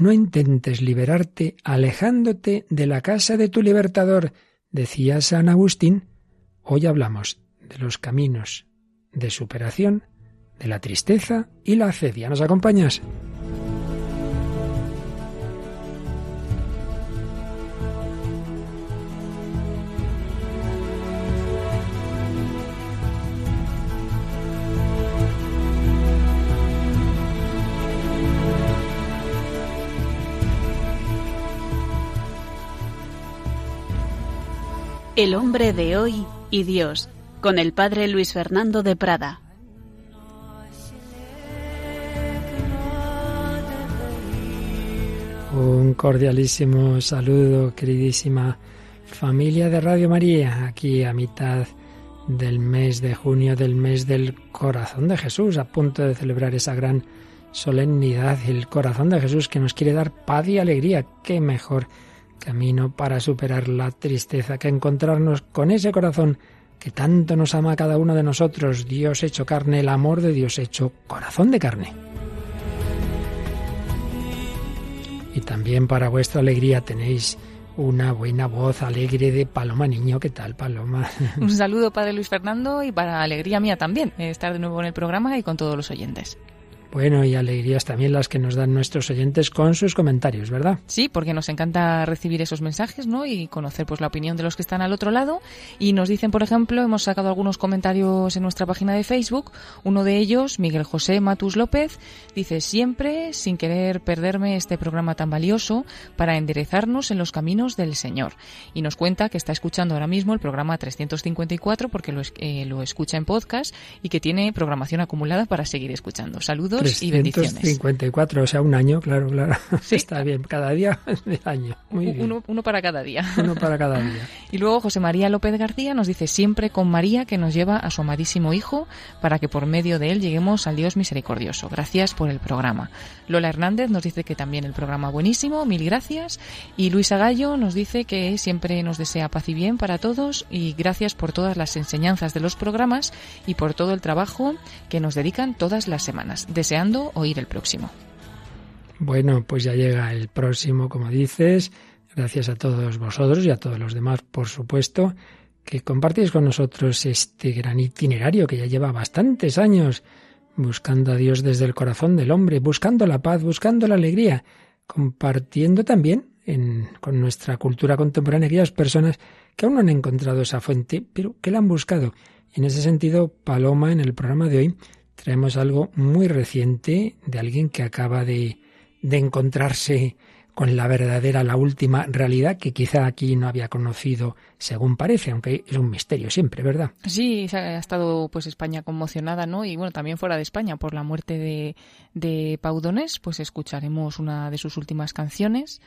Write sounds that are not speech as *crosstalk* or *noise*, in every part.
no intentes liberarte alejándote de la casa de tu libertador, decía San Agustín. Hoy hablamos de los caminos de superación, de la tristeza y la acedia. ¿Nos acompañas? El hombre de hoy y Dios, con el padre Luis Fernando de Prada. Un cordialísimo saludo, queridísima familia de Radio María, aquí a mitad del mes de junio, del mes del corazón de Jesús, a punto de celebrar esa gran solemnidad, el corazón de Jesús que nos quiere dar paz y alegría. Qué mejor camino para superar la tristeza que encontrarnos con ese corazón que tanto nos ama a cada uno de nosotros, Dios hecho carne, el amor de Dios hecho corazón de carne. Y también para vuestra alegría tenéis una buena voz alegre de Paloma Niño. ¿Qué tal, Paloma? *laughs* Un saludo, Padre Luis Fernando, y para alegría mía también, estar de nuevo en el programa y con todos los oyentes. Bueno, y alegrías también las que nos dan nuestros oyentes con sus comentarios, ¿verdad? Sí, porque nos encanta recibir esos mensajes, ¿no? Y conocer pues la opinión de los que están al otro lado. Y nos dicen, por ejemplo, hemos sacado algunos comentarios en nuestra página de Facebook. Uno de ellos, Miguel José Matus López, dice siempre, sin querer perderme este programa tan valioso, para enderezarnos en los caminos del Señor. Y nos cuenta que está escuchando ahora mismo el programa 354 porque lo, eh, lo escucha en podcast y que tiene programación acumulada para seguir escuchando. Saludos 354, o sea, un año, claro, claro. *laughs* Está bien, cada día *laughs* de año. Muy uno, uno, para cada día. Uno para cada día. *laughs* y luego José María López García nos dice siempre con María que nos lleva a su amadísimo Hijo para que por medio de él lleguemos al Dios misericordioso. Gracias por el programa. Lola Hernández nos dice que también el programa buenísimo, mil gracias. Y Luisa Gallo nos dice que siempre nos desea paz y bien para todos y gracias por todas las enseñanzas de los programas y por todo el trabajo que nos dedican todas las semanas deseando oír el próximo. Bueno, pues ya llega el próximo, como dices. Gracias a todos vosotros y a todos los demás, por supuesto, que compartís con nosotros este gran itinerario que ya lleva bastantes años buscando a Dios desde el corazón del hombre, buscando la paz, buscando la alegría, compartiendo también con nuestra cultura contemporánea aquellas personas que aún no han encontrado esa fuente, pero que la han buscado. En ese sentido, Paloma, en el programa de hoy, traemos algo muy reciente de alguien que acaba de, de encontrarse con la verdadera, la última realidad que quizá aquí no había conocido según parece, aunque es un misterio siempre, ¿verdad? Sí, ha estado pues España conmocionada, ¿no? Y bueno, también fuera de España por la muerte de, de Paudones, pues escucharemos una de sus últimas canciones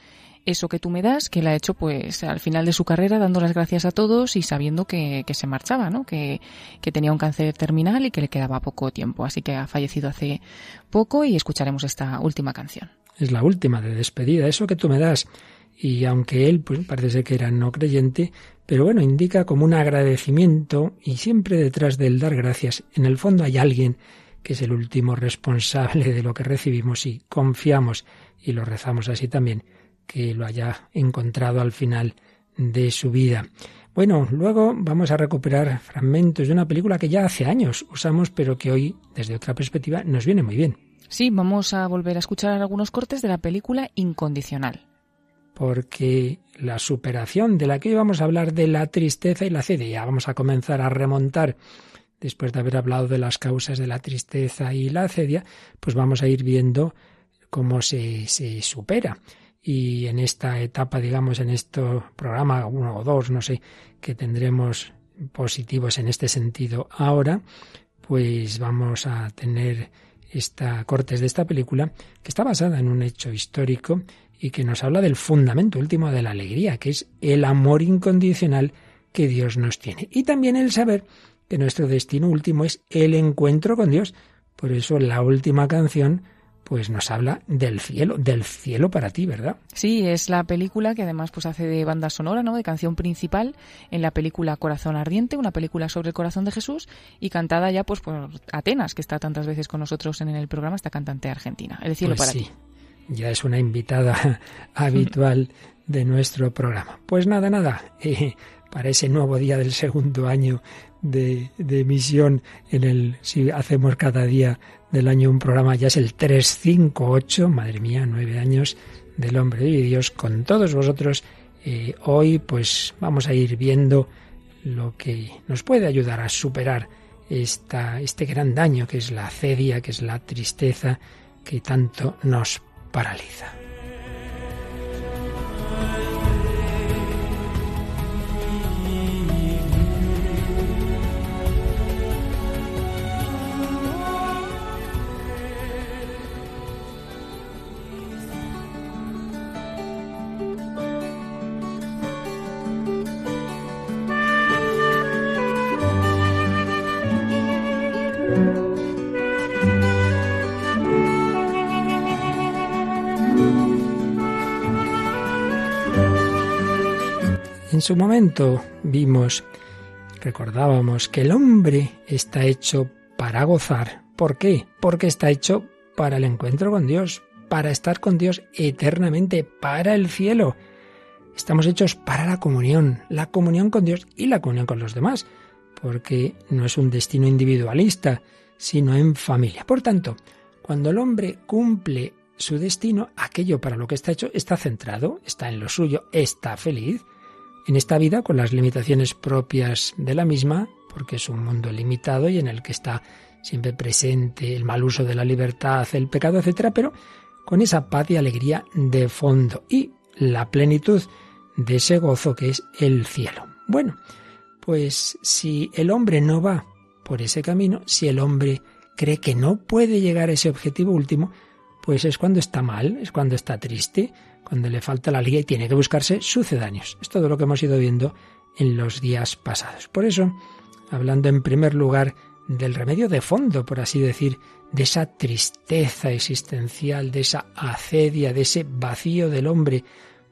eso que tú me das, que la ha hecho pues al final de su carrera dando las gracias a todos y sabiendo que, se marchaba, ¿no? Que, que, tenía un cáncer terminal y que le quedaba poco tiempo. Así que ha fallecido hace poco y escucharemos esta última canción. Es la última de despedida, eso que tú me das. Y aunque él pues, parece que era no creyente, pero bueno, indica como un agradecimiento y siempre detrás del dar gracias, en el fondo hay alguien que es el último responsable de lo que recibimos y confiamos y lo rezamos así también que lo haya encontrado al final de su vida. Bueno, luego vamos a recuperar fragmentos de una película que ya hace años usamos, pero que hoy, desde otra perspectiva, nos viene muy bien. Sí, vamos a volver a escuchar algunos cortes de la película Incondicional. Porque la superación de la que hoy vamos a hablar de la tristeza y la sed, ya vamos a comenzar a remontar después de haber hablado de las causas de la tristeza y la acedia, pues vamos a ir viendo cómo se, se supera y en esta etapa, digamos, en este programa, uno o dos, no sé, que tendremos positivos en este sentido ahora, pues vamos a tener esta cortes de esta película que está basada en un hecho histórico y que nos habla del fundamento último de la alegría, que es el amor incondicional que Dios nos tiene. Y también el saber que nuestro destino último es el encuentro con Dios. Por eso la última canción pues nos habla del cielo, del cielo para ti, ¿verdad? Sí, es la película que además pues hace de banda sonora, ¿no? De canción principal en la película Corazón Ardiente, una película sobre el corazón de Jesús y cantada ya pues por Atenas, que está tantas veces con nosotros en el programa, esta cantante argentina. El cielo pues para sí. ti. ya es una invitada *laughs* habitual de nuestro programa. Pues nada, nada, eh, para ese nuevo día del segundo año de, de emisión, en el, si hacemos cada día del año un programa, ya es el 358, madre mía, nueve años del hombre y Dios con todos vosotros. Eh, hoy pues vamos a ir viendo lo que nos puede ayudar a superar esta, este gran daño que es la cedia, que es la tristeza que tanto nos paraliza. Su momento vimos, recordábamos que el hombre está hecho para gozar. ¿Por qué? Porque está hecho para el encuentro con Dios, para estar con Dios eternamente, para el cielo. Estamos hechos para la comunión, la comunión con Dios y la comunión con los demás, porque no es un destino individualista, sino en familia. Por tanto, cuando el hombre cumple su destino, aquello para lo que está hecho está centrado, está en lo suyo, está feliz, en esta vida con las limitaciones propias de la misma, porque es un mundo limitado y en el que está siempre presente el mal uso de la libertad, el pecado, etcétera, pero con esa paz y alegría de fondo y la plenitud de ese gozo que es el cielo. Bueno, pues si el hombre no va por ese camino, si el hombre cree que no puede llegar a ese objetivo último, pues es cuando está mal, es cuando está triste, cuando le falta la alegría y tiene que buscarse sucedáneos. Es todo lo que hemos ido viendo en los días pasados. Por eso, hablando en primer lugar del remedio de fondo, por así decir, de esa tristeza existencial, de esa acedia, de ese vacío del hombre,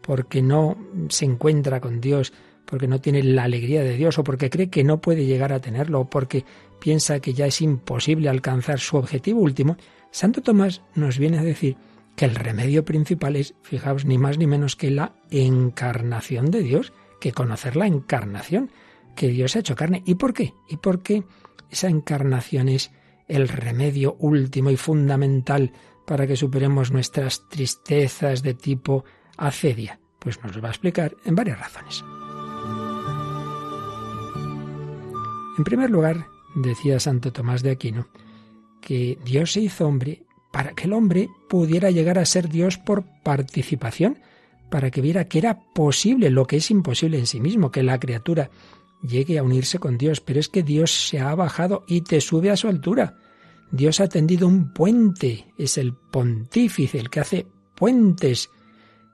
porque no se encuentra con Dios, porque no tiene la alegría de Dios, o porque cree que no puede llegar a tenerlo, o porque piensa que ya es imposible alcanzar su objetivo último, Santo Tomás nos viene a decir que el remedio principal es, fijaos, ni más ni menos que la encarnación de Dios, que conocer la encarnación, que Dios ha hecho carne. ¿Y por qué? ¿Y por qué esa encarnación es el remedio último y fundamental para que superemos nuestras tristezas de tipo acedia? Pues nos lo va a explicar en varias razones. En primer lugar, decía Santo Tomás de Aquino, que Dios se hizo hombre para que el hombre pudiera llegar a ser Dios por participación, para que viera que era posible lo que es imposible en sí mismo, que la criatura llegue a unirse con Dios, pero es que Dios se ha bajado y te sube a su altura. Dios ha tendido un puente, es el pontífice, el que hace puentes.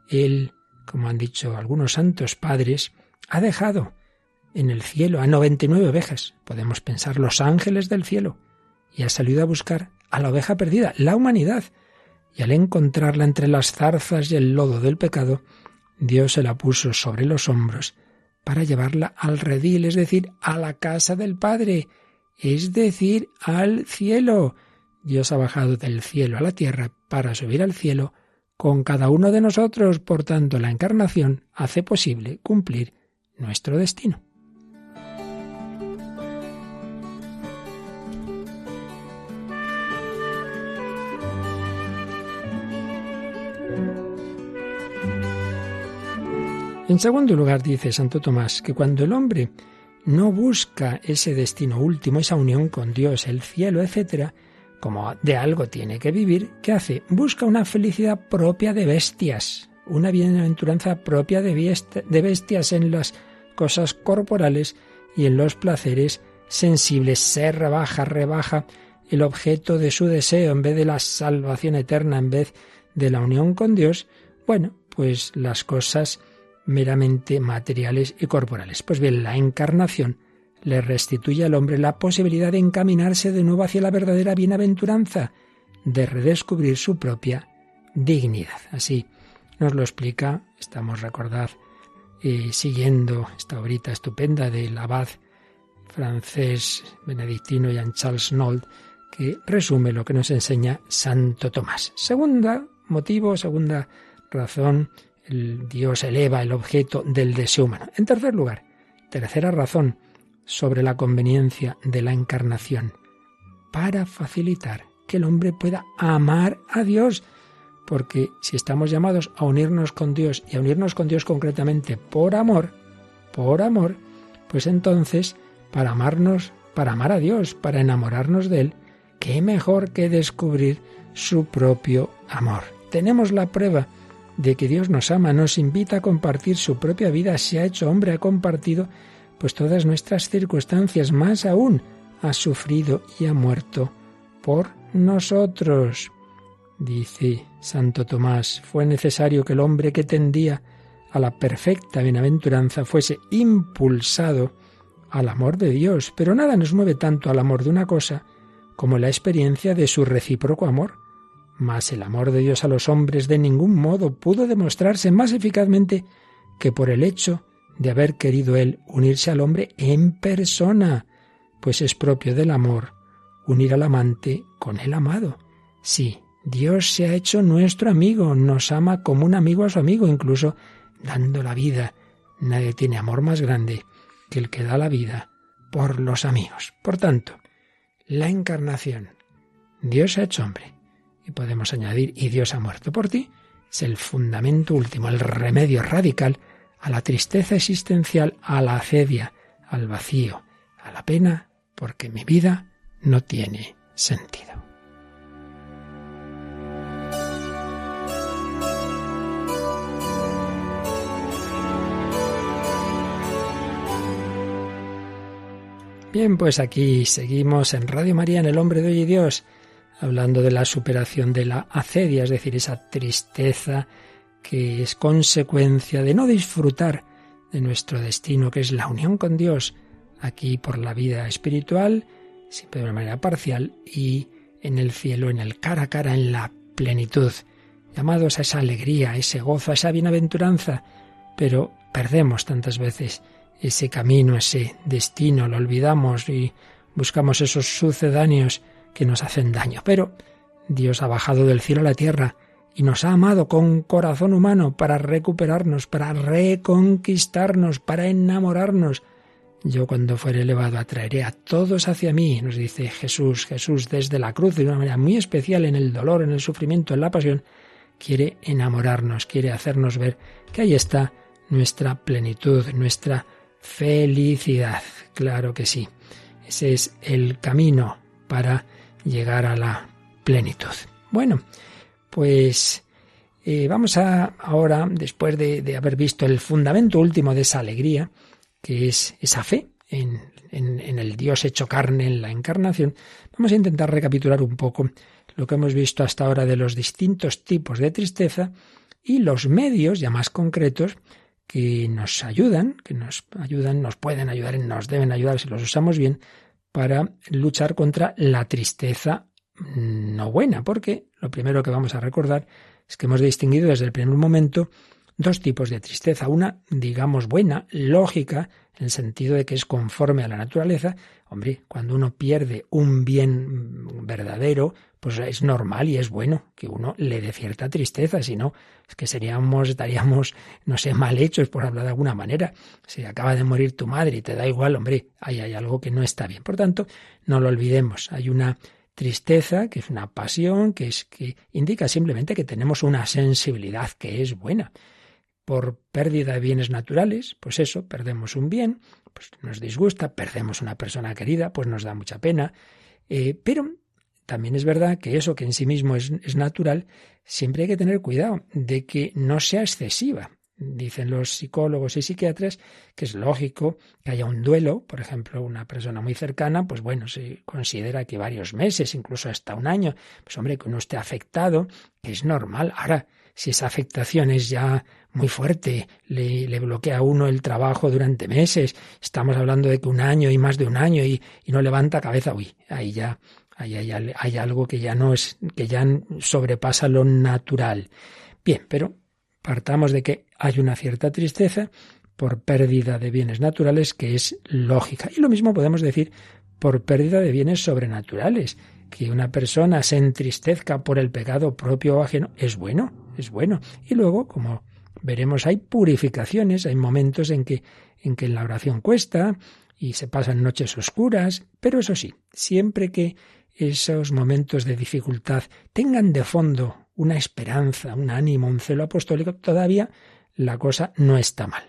Él, como han dicho algunos santos padres, ha dejado en el cielo a 99 ovejas, podemos pensar los ángeles del cielo, y ha salido a buscar a la oveja perdida, la humanidad. Y al encontrarla entre las zarzas y el lodo del pecado, Dios se la puso sobre los hombros para llevarla al redil, es decir, a la casa del Padre, es decir, al cielo. Dios ha bajado del cielo a la tierra para subir al cielo con cada uno de nosotros. Por tanto, la encarnación hace posible cumplir nuestro destino. En segundo lugar, dice Santo Tomás, que cuando el hombre no busca ese destino último, esa unión con Dios, el cielo, etc., como de algo tiene que vivir, ¿qué hace? Busca una felicidad propia de bestias, una bienaventuranza propia de bestias en las cosas corporales y en los placeres sensibles. Se rebaja, rebaja el objeto de su deseo en vez de la salvación eterna, en vez de la unión con Dios. Bueno, pues las cosas meramente materiales y corporales. Pues bien, la encarnación le restituye al hombre la posibilidad de encaminarse de nuevo hacia la verdadera bienaventuranza, de redescubrir su propia dignidad. Así nos lo explica, estamos recordad, eh, siguiendo esta obrita estupenda del abad francés benedictino Jean Charles Nold, que resume lo que nos enseña Santo Tomás. Segunda motivo, segunda razón, Dios eleva el objeto del deseo humano. En tercer lugar, tercera razón sobre la conveniencia de la encarnación, para facilitar que el hombre pueda amar a Dios, porque si estamos llamados a unirnos con Dios y a unirnos con Dios concretamente por amor, por amor, pues entonces, para amarnos, para amar a Dios, para enamorarnos de Él, qué mejor que descubrir su propio amor. Tenemos la prueba de que Dios nos ama, nos invita a compartir su propia vida, se ha hecho hombre, ha compartido pues todas nuestras circunstancias, más aún, ha sufrido y ha muerto por nosotros. Dice Santo Tomás, fue necesario que el hombre que tendía a la perfecta bienaventuranza fuese impulsado al amor de Dios, pero nada nos mueve tanto al amor de una cosa como la experiencia de su recíproco amor. Mas el amor de Dios a los hombres de ningún modo pudo demostrarse más eficazmente que por el hecho de haber querido él unirse al hombre en persona, pues es propio del amor unir al amante con el amado. Sí, Dios se ha hecho nuestro amigo, nos ama como un amigo a su amigo, incluso dando la vida. Nadie tiene amor más grande que el que da la vida por los amigos. Por tanto, la encarnación. Dios se ha hecho hombre. Y podemos añadir, y Dios ha muerto por ti, es el fundamento último, el remedio radical a la tristeza existencial, a la acedia, al vacío, a la pena, porque mi vida no tiene sentido. Bien, pues aquí seguimos en Radio María, en El Hombre de Hoy y Dios, hablando de la superación de la acedia, es decir, esa tristeza que es consecuencia de no disfrutar de nuestro destino, que es la unión con Dios, aquí por la vida espiritual, siempre de una manera parcial, y en el cielo, en el cara a cara, en la plenitud, llamados a esa alegría, a ese gozo, a esa bienaventuranza, pero perdemos tantas veces ese camino, ese destino, lo olvidamos y buscamos esos sucedáneos que nos hacen daño. Pero Dios ha bajado del cielo a la tierra y nos ha amado con corazón humano para recuperarnos, para reconquistarnos, para enamorarnos. Yo cuando fuere elevado atraeré a todos hacia mí, nos dice Jesús, Jesús desde la cruz de una manera muy especial en el dolor, en el sufrimiento, en la pasión, quiere enamorarnos, quiere hacernos ver que ahí está nuestra plenitud, nuestra felicidad. Claro que sí. Ese es el camino para llegar a la plenitud. Bueno, pues eh, vamos a ahora, después de, haber visto el fundamento último de esa alegría, que es esa fe en, en, el Dios hecho carne, en la encarnación, vamos a intentar recapitular un poco lo que hemos visto hasta ahora de los distintos tipos de tristeza y los medios ya más concretos que nos ayudan, que nos ayudan, nos pueden ayudar nos deben ayudar si los usamos bien para luchar contra la tristeza no buena, porque lo primero que vamos a recordar es que hemos distinguido desde el primer momento dos tipos de tristeza. Una, digamos, buena, lógica, en el sentido de que es conforme a la naturaleza. Hombre, cuando uno pierde un bien verdadero, pues es normal y es bueno que uno le dé cierta tristeza, si no, es que seríamos, estaríamos, no sé, mal hechos, por hablar de alguna manera. Si acaba de morir tu madre y te da igual, hombre, ahí hay algo que no está bien. Por tanto, no lo olvidemos. Hay una tristeza, que es una pasión, que es que indica simplemente que tenemos una sensibilidad que es buena. Por pérdida de bienes naturales, pues eso, perdemos un bien, pues nos disgusta, perdemos una persona querida, pues nos da mucha pena. Eh, pero también es verdad que eso que en sí mismo es, natural, siempre hay que tener cuidado de que no sea excesiva. Dicen los psicólogos y psiquiatras que es lógico que haya un duelo, por ejemplo, una persona muy cercana, pues bueno, se considera que varios meses, incluso hasta un año, pues hombre, que uno esté afectado, que es normal. Ahora, si esa afectación es ya muy fuerte, le, le, bloquea a uno el trabajo durante meses, estamos hablando de que un año y más de un año y, y no levanta cabeza, uy, ahí ya hay algo que ya no es, que ya sobrepasa lo natural. Bien, pero Partamos de que hay una cierta tristeza por pérdida de bienes naturales que es lógica. Y lo mismo podemos decir por pérdida de bienes sobrenaturales. Que una persona se entristezca por el pecado propio o ajeno es bueno, es bueno. Y luego, como veremos, hay purificaciones, hay momentos en que, en que la oración cuesta y se pasan noches oscuras, pero eso sí, siempre que esos momentos de dificultad tengan de fondo una esperanza, un ánimo, un celo apostólico, todavía la cosa no está mal.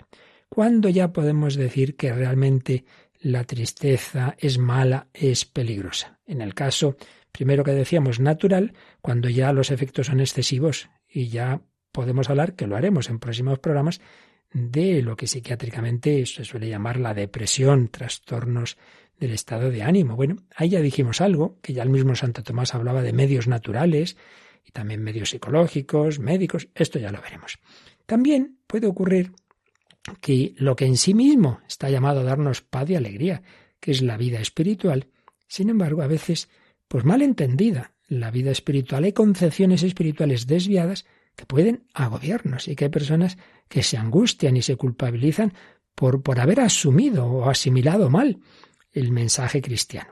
¿Cuándo ya podemos decir que realmente la tristeza es mala, es peligrosa? En el caso, primero que decíamos, natural, cuando ya los efectos son excesivos y ya podemos hablar, que lo haremos en próximos programas, de lo que psiquiátricamente se suele llamar la depresión, trastornos del estado de ánimo. Bueno, ahí ya dijimos algo, que ya el mismo Santo Tomás hablaba de medios naturales y también medios psicológicos, médicos, esto ya lo veremos. También puede ocurrir que lo que en sí mismo está llamado a darnos paz y alegría, que es la vida espiritual, sin embargo, a veces, pues mal entendida, la vida espiritual hay concepciones espirituales desviadas que pueden agobiarnos y que hay personas que se angustian y se culpabilizan por, por haber asumido o asimilado mal el mensaje cristiano.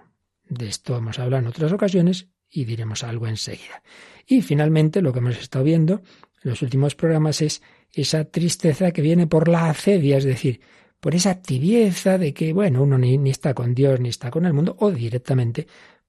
De esto hemos hablado en otras ocasiones y diremos algo enseguida. Y finalmente lo que hemos estado viendo en los últimos programas es esa tristeza que viene por la acedia, es decir, por esa tibieza de que, bueno, uno ni, ni está con Dios ni está con el mundo, o directamente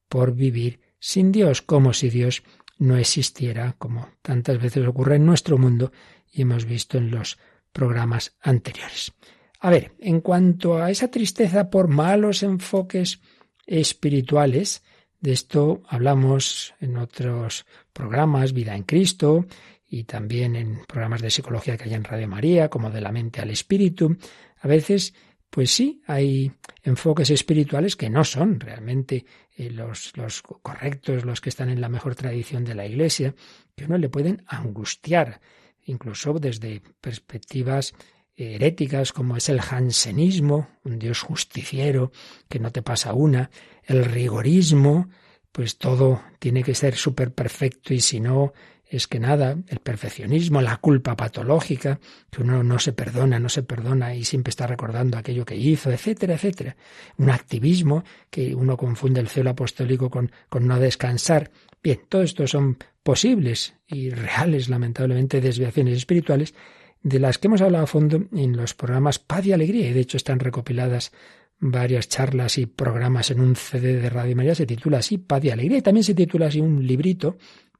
por vivir sin Dios, como si Dios no existiera, como tantas veces ocurre en nuestro mundo y hemos visto en los programas anteriores. A ver, en cuanto a esa tristeza por malos enfoques espirituales, de esto hablamos en otros programas, Vida en Cristo, y también en programas de psicología que hay en Radio María, como de la mente al espíritu. A veces, pues sí, hay enfoques espirituales que no son realmente eh, los, correctos, los que están en la mejor tradición de la Iglesia, que uno le pueden angustiar, incluso desde perspectivas heréticas como es el jansenismo, un Dios justiciero que no te pasa una, el rigorismo, pues todo tiene que ser súper perfecto y si no es que nada, el perfeccionismo, la culpa patológica, que uno no se perdona, no se perdona y siempre está recordando aquello que hizo, etcétera, etcétera. Un activismo que uno confunde el celo apostólico con, con no descansar. Bien, todo esto son posibles y reales, lamentablemente, desviaciones espirituales de las que hemos hablado a fondo en los programas Paz y Alegría, y de hecho están recopiladas varias charlas y programas en un CD de Radio María, se titula así Paz y Alegría, y también se titula así un librito,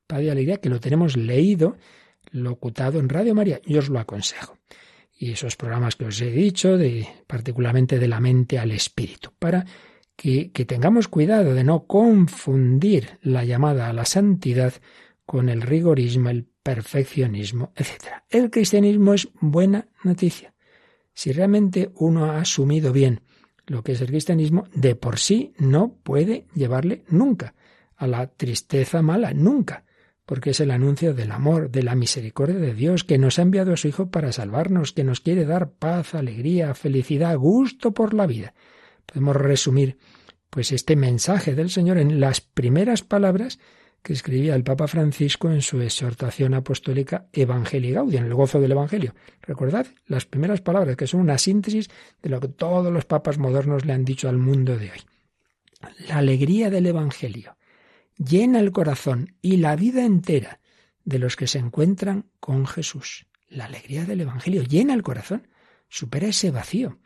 Paz y Alegría, que lo tenemos leído, locutado en Radio María, yo os lo aconsejo. Y esos programas que os he dicho, de, particularmente de la mente al espíritu, para que, que tengamos cuidado de no confundir la llamada a la santidad con el rigorismo, el perfeccionismo, etc. El cristianismo es buena noticia. Si realmente uno ha asumido bien lo que es el cristianismo, de por sí no puede llevarle nunca a la tristeza mala, nunca, porque es el anuncio del amor, de la misericordia de Dios, que nos ha enviado a su Hijo para salvarnos, que nos quiere dar paz, alegría, felicidad, gusto por la vida. Podemos resumir pues este mensaje del Señor en las primeras palabras que escribía el Papa Francisco en su exhortación apostólica Evangelii Gaudium, el gozo del Evangelio. Recordad las primeras palabras, que son una síntesis de lo que todos los papas modernos le han dicho al mundo de hoy. La alegría del Evangelio llena el corazón y la vida entera de los que se encuentran con Jesús. La alegría del Evangelio llena el corazón, supera ese vacío,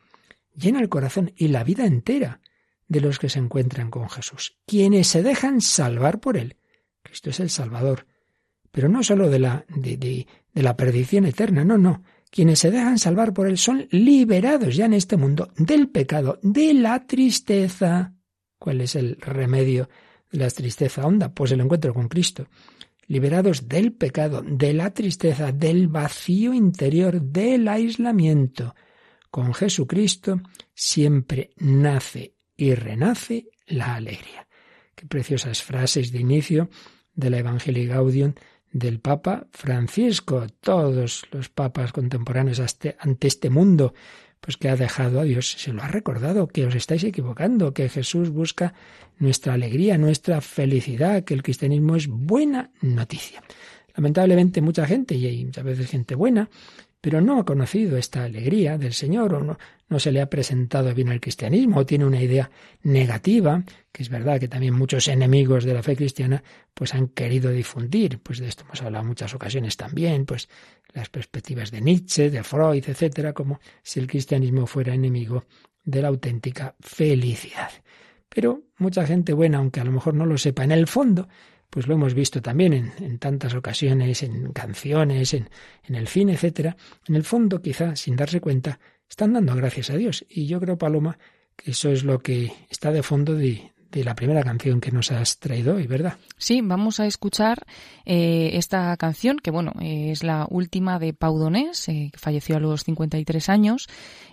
llena el corazón y la vida entera de los que se encuentran con Jesús, quienes se dejan salvar por Él Cristo es el Salvador. Pero no sólo de la, de, de, de la perdición eterna, no, no. Quienes se dejan salvar por Él son liberados ya en este mundo del pecado, de la tristeza. ¿Cuál es el remedio de la tristeza honda? Pues el encuentro con Cristo. Liberados del pecado, de la tristeza, del vacío interior, del aislamiento. Con Jesucristo siempre nace y renace la alegría. Qué preciosas frases de inicio de la Evangelii Gaudium del Papa Francisco. Todos los papas contemporáneos ante este mundo, pues que ha dejado a Dios, se lo ha recordado, que os estáis equivocando, que Jesús busca nuestra alegría, nuestra felicidad, que el cristianismo es buena noticia. lamentablemente mucha gente, y hay muchas veces gente buena, pero no ha conocido esta alegría del Señor o no, no se le ha presentado bien el cristianismo o tiene una idea negativa, que es verdad que también muchos enemigos de la fe cristiana pues han querido difundir, pues de esto hemos hablado en muchas ocasiones también, pues las perspectivas de Nietzsche, de Freud, etcétera, como si el cristianismo fuera enemigo de la auténtica felicidad. Pero mucha gente buena, aunque a lo mejor no lo sepa, en el fondo pues lo hemos visto también en, tantas ocasiones, en canciones, en, en el cine, etcétera, en el fondo, quizá sin darse cuenta, están dando gracias a Dios. Y yo creo, Paloma, que eso es lo que está de fondo de, de la primera canción que nos has traído hoy, ¿verdad? Sí, vamos a escuchar eh, esta canción, que bueno, es la última de Pau Donés, eh, que falleció a los 53 años,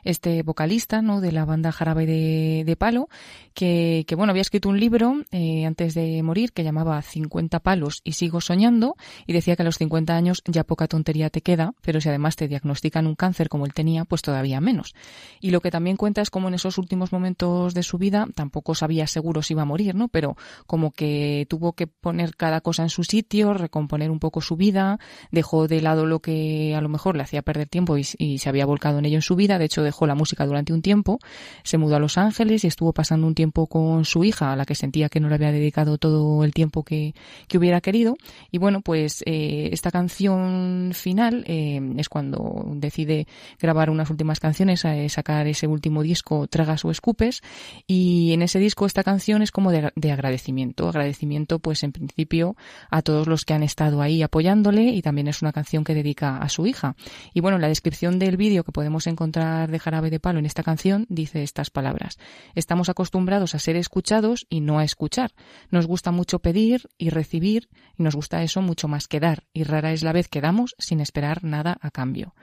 este vocalista ¿no? de la banda Jarabe de, Palo, que, que, bueno, había escrito un libro eh, antes de morir que llamaba 50 palos y sigo soñando, y decía que a los 50 años ya poca tontería te queda, pero si además te diagnostican un cáncer como él tenía, pues todavía menos. Y lo que también cuenta es como en esos últimos momentos de su vida tampoco sabía seguro iba a morir, ¿no? Pero como que tuvo que poner cada cosa en su sitio, recomponer un poco su vida, dejó de lado lo que a lo mejor le hacía perder tiempo y, se había volcado en ello en su vida. De hecho, dejó la música durante un tiempo, se mudó a Los Ángeles y estuvo pasando un tiempo con su hija, a la que sentía que no le había dedicado todo el tiempo que, que hubiera querido. Y bueno, pues eh, esta canción final eh, es cuando decide grabar unas últimas canciones, eh, sacar ese último disco, Tragas o Escupes. Y en ese disco esta canción es como de, agradecimiento. Agradecimiento, pues en principio, a todos los que han estado ahí apoyándole y también es una canción que dedica a su hija. Y bueno, la descripción del vídeo que podemos encontrar de Jarabe de Palo en esta canción dice estas palabras. Estamos acostumbrados a ser escuchados y no a escuchar. Nos gusta mucho pedir y recibir y nos gusta eso mucho más que dar y rara es la vez que damos sin esperar nada a cambio.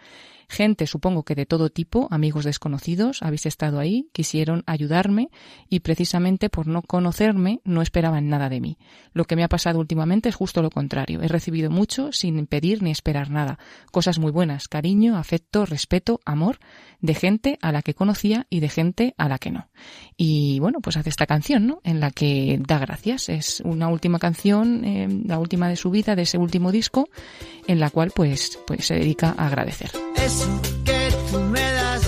Gente, supongo que de todo tipo, amigos desconocidos, habéis estado ahí, quisieron ayudarme y precisamente por no conocerme no esperaban nada de mí. Lo que me ha pasado últimamente es justo lo contrario. He recibido mucho sin pedir ni esperar nada. Cosas muy buenas, cariño, afecto, respeto, amor, de gente a la que conocía y de gente a la que no. Y bueno, pues hace esta canción, ¿no? En la que da gracias. Es una última canción, eh, la última de su vida, de ese último disco, en la cual pues, pues se dedica a agradecer eso que tú me das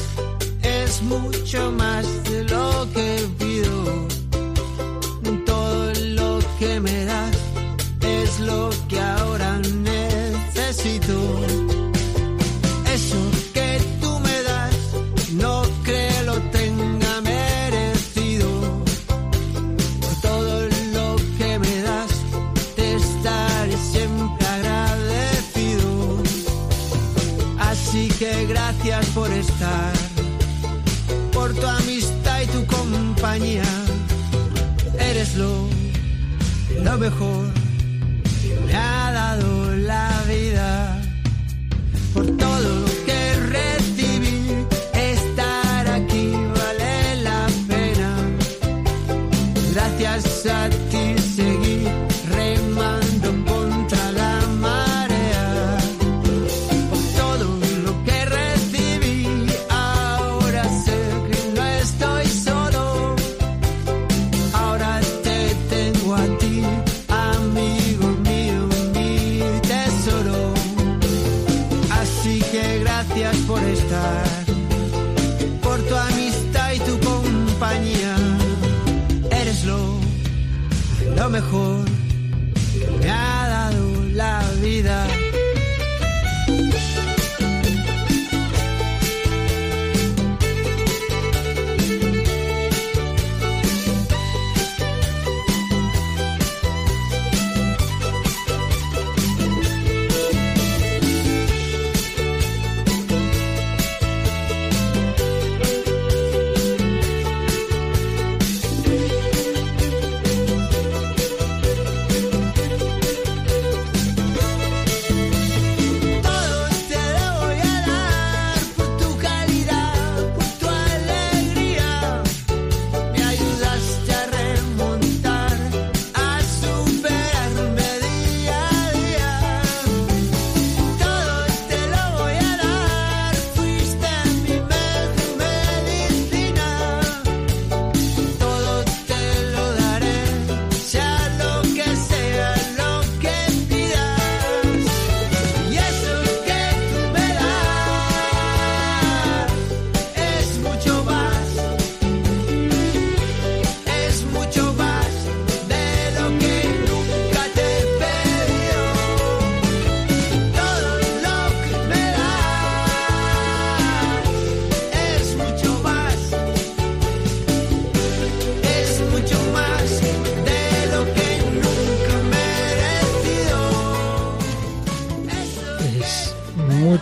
es mucho más de lo que Así que gracias por estar, por tu amistad y tu compañía. Eres lo, lo mejor que me ha dado la vida.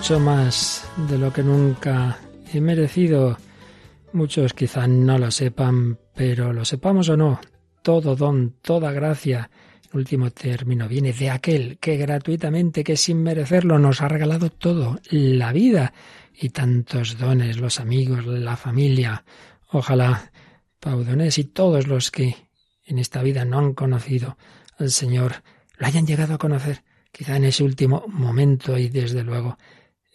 Mucho más de lo que nunca he merecido. Muchos quizá no lo sepan, pero lo sepamos o no, todo don, toda gracia, el último término, viene de aquel que gratuitamente, que sin merecerlo nos ha regalado todo, la vida y tantos dones, los amigos, la familia. Ojalá Paudonés y todos los que en esta vida no han conocido al Señor lo hayan llegado a conocer, quizá en ese último momento y desde luego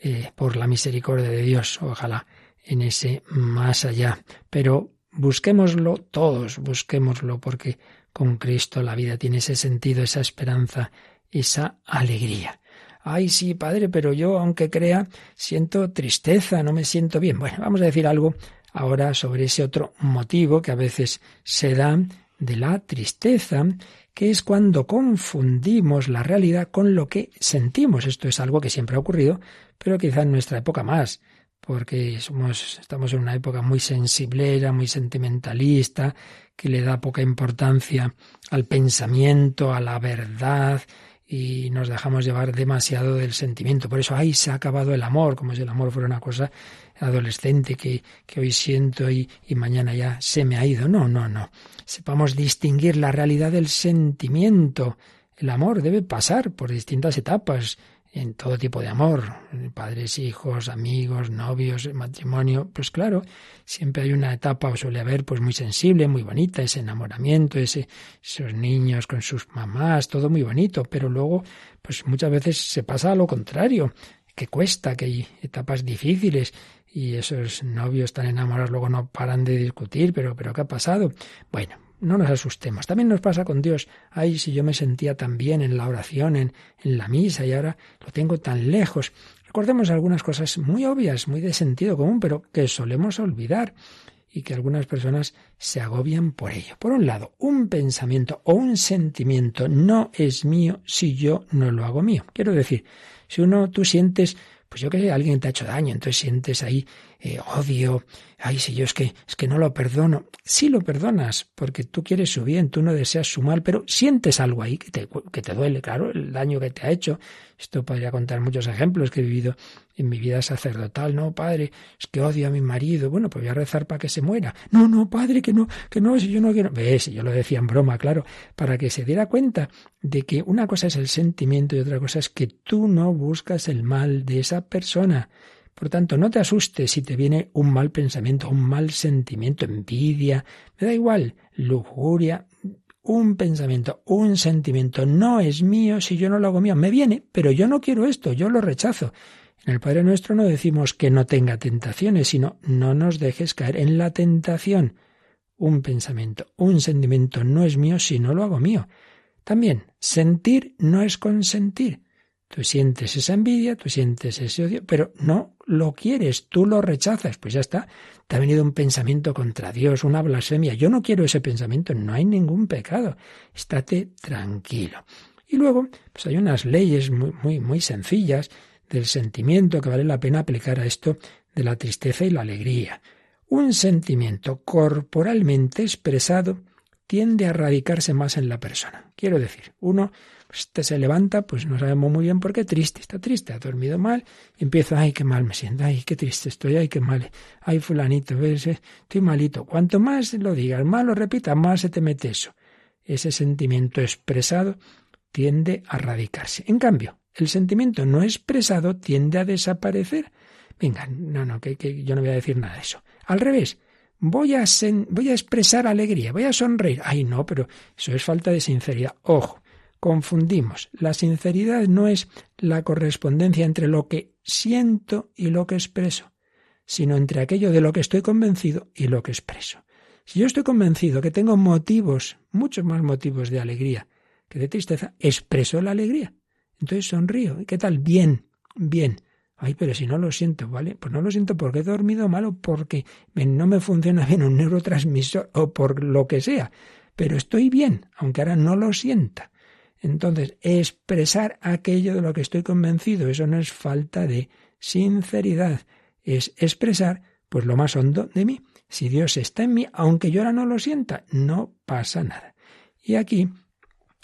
eh, por la misericordia de Dios, ojalá en ese más allá. Pero busquémoslo todos, busquémoslo porque con Cristo la vida tiene ese sentido, esa esperanza, esa alegría. Ay, sí, padre, pero yo, aunque crea, siento tristeza, no me siento bien. Bueno, vamos a decir algo ahora sobre ese otro motivo que a veces se da de la tristeza que es cuando confundimos la realidad con lo que sentimos. Esto es algo que siempre ha ocurrido, pero quizá en nuestra época más, porque somos, estamos en una época muy sensiblera, muy sentimentalista, que le da poca importancia al pensamiento, a la verdad, y nos dejamos llevar demasiado del sentimiento. Por eso ahí se ha acabado el amor, como si el amor fuera una cosa adolescente que, hoy siento y, y mañana ya se me ha ido. No, no, no. Sepamos distinguir la realidad del sentimiento. El amor debe pasar por distintas etapas en todo tipo de amor, padres, hijos, amigos, novios, matrimonio, pues claro, siempre hay una etapa o suele haber pues muy sensible, muy bonita, ese enamoramiento, ese, esos niños con sus mamás, todo muy bonito, pero luego pues muchas veces se pasa a lo contrario, que cuesta, que hay etapas difíciles y esos novios tan enamorados luego no paran de discutir, pero pero ¿qué ha pasado? Bueno, no nos asustemos. También nos pasa con Dios. Ay, si yo me sentía tan bien en la oración, en, en la misa, y ahora lo tengo tan lejos. Recordemos algunas cosas muy obvias, muy de sentido común, pero que solemos olvidar y que algunas personas se agobian por ello. Por un lado, un pensamiento o un sentimiento no es mío si yo no lo hago mío. Quiero decir, si uno tú sientes pues yo que sé, alguien te ha hecho daño, entonces sientes ahí eh, odio, ay, si yo es que, es que no lo perdono. Sí lo perdonas, porque tú quieres su bien, tú no deseas su mal, pero sientes algo ahí que te, que te duele, claro, el daño que te ha hecho. Esto podría contar muchos ejemplos que he vivido en mi vida sacerdotal. No, padre, es que odio a mi marido. Bueno, pues voy a rezar para que se muera. No, no, padre, que no, que no, si yo no quiero. Ves, yo lo decía en broma, claro, para que se diera cuenta de que una cosa es el sentimiento y otra cosa es que tú no buscas el mal de esa persona. Por tanto, no te asustes si te viene un mal pensamiento, un mal sentimiento, envidia, me da igual, lujuria, un pensamiento, un sentimiento no es mío si yo no lo hago mío. Me viene, pero yo no quiero esto, yo lo rechazo. En el Padre Nuestro no decimos que no tenga tentaciones, sino no nos dejes caer en la tentación. Un pensamiento, un sentimiento no es mío si no lo hago mío. También, sentir no es consentir. Tú sientes esa envidia, tú sientes ese odio, pero no lo quieres, tú lo rechazas. Pues ya está, te ha venido un pensamiento contra Dios, una blasfemia. Yo no quiero ese pensamiento, no hay ningún pecado. Estate tranquilo. Y luego, pues hay unas leyes muy, muy, muy sencillas del sentimiento que vale la pena aplicar a esto de la tristeza y la alegría. Un sentimiento corporalmente expresado tiende a radicarse más en la persona. Quiero decir, uno este se levanta, pues no sabemos muy bien por qué, triste, está triste, ha dormido mal, y empieza, ay, qué mal me siento, ay, qué triste estoy, ay, qué mal, ay, fulanito, ves, estoy malito. Cuanto más lo digas, más lo repitas, más se te mete eso. Ese sentimiento expresado tiende a radicarse. En cambio, el sentimiento no expresado tiende a desaparecer. Venga, no, no, que, que yo no voy a decir nada de eso. Al revés, voy a, voy a expresar alegría, voy a sonreír. Ay, no, pero eso es falta de sinceridad. Ojo, confundimos. La sinceridad no es la correspondencia entre lo que siento y lo que expreso, sino entre aquello de lo que estoy convencido y lo que expreso. Si yo estoy convencido que tengo motivos, muchos más motivos de alegría que de tristeza, expreso la alegría. Entonces sonrío. ¿Y qué tal? Bien, bien. Ay, pero si no lo siento, ¿vale? Pues no lo siento porque he dormido mal o porque no me funciona bien un neurotransmisor o por lo que sea. Pero estoy bien, aunque ahora no lo sienta. Entonces, expresar aquello de lo que estoy convencido, eso no es falta de sinceridad, es expresar pues lo más hondo de mí. Si Dios está en mí, aunque yo ahora no lo sienta, no pasa nada. Y aquí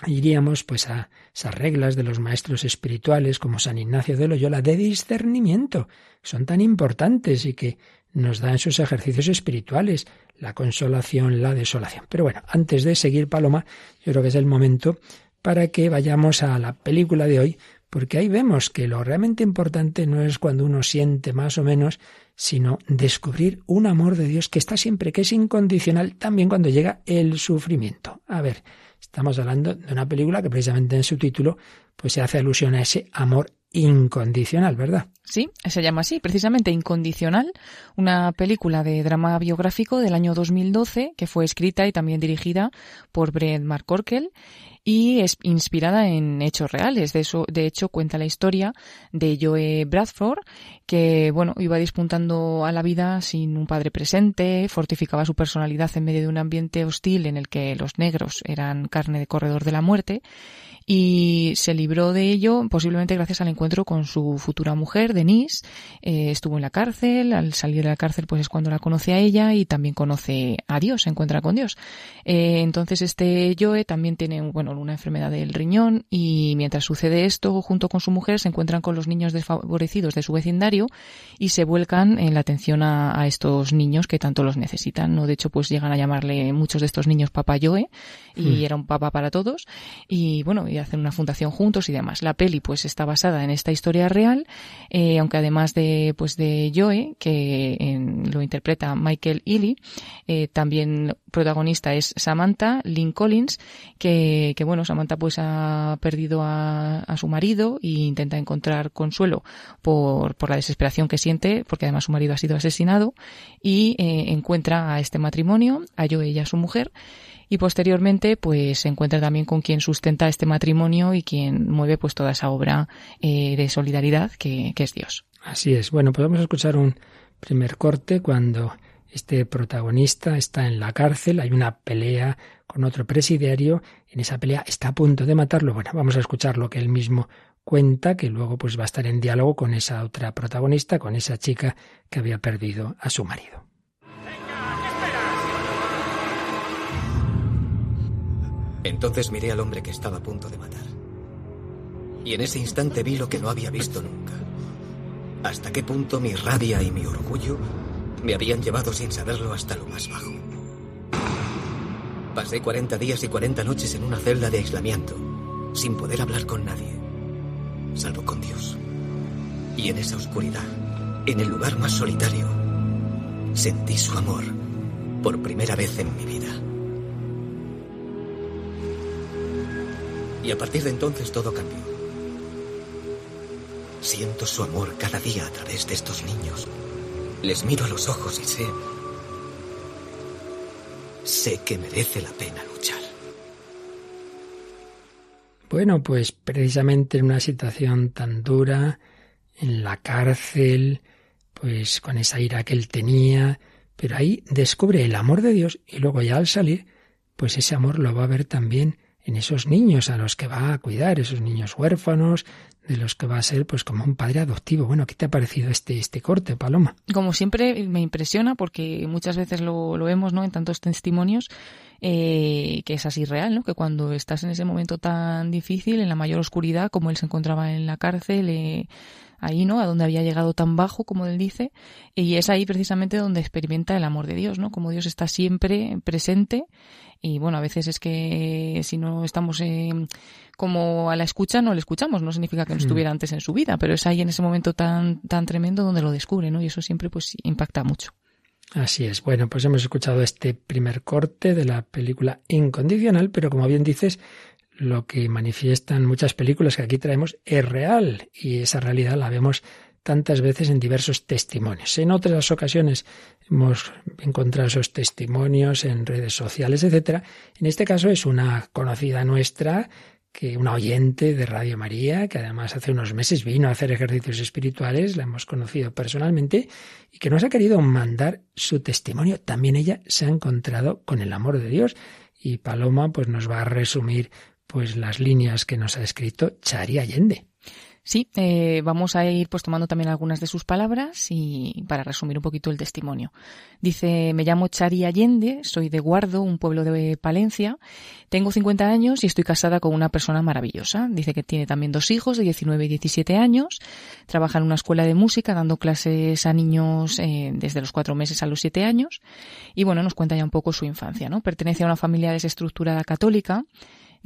iríamos pues a esas reglas de los maestros espirituales como San Ignacio de Loyola de discernimiento, son tan importantes y que nos dan sus ejercicios espirituales, la consolación, la desolación. Pero bueno, antes de seguir Paloma, yo creo que es el momento para que vayamos a la película de hoy, porque ahí vemos que lo realmente importante no es cuando uno siente más o menos, sino descubrir un amor de Dios que está siempre, que es incondicional, también cuando llega el sufrimiento. A ver, Estamos hablando de una película que precisamente en su título pues se hace alusión a ese amor incondicional, ¿verdad? Sí, se llama así, precisamente Incondicional, una película de drama biográfico del año 2012 que fue escrita y también dirigida por Brett McCorkle y es inspirada en hechos reales. De, eso, de hecho, cuenta la historia de Joe Bradford, que bueno, iba dispuntando a la vida sin un padre presente, fortificaba su personalidad en medio de un ambiente hostil en el que los negros eran carne de corredor de la muerte y se libró de ello posiblemente gracias al encuentro con su futura mujer, Denise. Eh, estuvo en la cárcel, al salir de la cárcel pues es cuando la conoce a ella y también conoce a Dios, se encuentra con Dios. Eh, entonces este Joe también tiene bueno, una enfermedad del riñón y mientras sucede esto, junto con su mujer se encuentran con los niños desfavorecidos de su vecindario y se vuelcan en la atención a, a estos niños que tanto los necesitan. ¿no? De hecho, pues llegan a llamarle muchos de estos niños Papá Joe y mm. era un papá para todos. Y bueno, y hacen una fundación juntos y demás. La peli pues está basada en esta historia real, eh, aunque además de pues de Joe, que en, lo interpreta Michael Ealy, eh, también protagonista es Samantha Lynn Collins, que, que bueno, Samantha pues ha perdido a, su marido e intenta encontrar consuelo por, por la desesperación que siente, porque además su marido ha sido asesinado, y eh, encuentra a este matrimonio, a Joe y a su mujer, y posteriormente pues se encuentra también con quien sustenta este matrimonio y quien mueve pues toda esa obra eh, de solidaridad que, es Dios. Así es. Bueno, podemos escuchar un primer corte cuando este protagonista está en la cárcel, hay una pelea con otro presidiario, en esa pelea está a punto de matarlo. Bueno, vamos a escuchar lo que él mismo cuenta, que luego pues va a estar en diálogo con esa otra protagonista, con esa chica que había perdido a su marido. Entonces miré al hombre que estaba a punto de matar. Y en ese instante vi lo que no había visto nunca. Hasta qué punto mi rabia y mi orgullo me habían llevado sin saberlo hasta lo más bajo. Pasé 40 días y 40 noches en una celda de aislamiento, sin poder hablar con nadie, salvo con Dios. Y en esa oscuridad, en el lugar más solitario, sentí su amor por primera vez en mi vida. Y a partir de entonces todo cambió. Siento su amor cada día a través de estos niños. Les miro a los ojos y sé... Sé que merece la pena luchar. Bueno, pues precisamente en una situación tan dura, en la cárcel, pues con esa ira que él tenía, pero ahí descubre el amor de Dios y luego ya al salir, pues ese amor lo va a ver también en esos niños a los que va a cuidar, esos niños huérfanos, de los que va a ser pues como un padre adoptivo. Bueno, ¿qué te ha parecido este, este corte, Paloma? Como siempre me impresiona porque muchas veces lo, lo vemos ¿no? en tantos testimonios eh, que es así real, ¿no? que cuando estás en ese momento tan difícil, en la mayor oscuridad, como él se encontraba en la cárcel, eh, ahí, ¿no? A donde había llegado tan bajo, como él dice, y es ahí precisamente donde experimenta el amor de Dios, ¿no? Como Dios está siempre presente y bueno, a veces es que si no estamos eh, como a la escucha no le escuchamos, no significa que no hmm. estuviera antes en su vida, pero es ahí en ese momento tan tan tremendo donde lo descubre, ¿no? Y eso siempre pues impacta mucho. Así es. Bueno, pues hemos escuchado este primer corte de la película Incondicional, pero como bien dices, lo que manifiestan muchas películas que aquí traemos es real y esa realidad la vemos tantas veces en diversos testimonios. En otras ocasiones hemos encontrado esos testimonios en redes sociales, etcétera. En este caso es una conocida nuestra que una oyente de Radio María, que además hace unos meses vino a hacer ejercicios espirituales, la hemos conocido personalmente, y que nos ha querido mandar su testimonio. También ella se ha encontrado con el amor de Dios. Y Paloma pues nos va a resumir pues las líneas que nos ha escrito Chari Allende. Sí, eh, vamos a ir pues tomando también algunas de sus palabras y para resumir un poquito el testimonio. Dice, me llamo Chari Allende, soy de Guardo, un pueblo de Palencia, tengo 50 años y estoy casada con una persona maravillosa. Dice que tiene también dos hijos de 19 y 17 años, trabaja en una escuela de música dando clases a niños eh, desde los cuatro meses a los siete años y bueno, nos cuenta ya un poco su infancia, ¿no? Pertenece a una familia desestructurada católica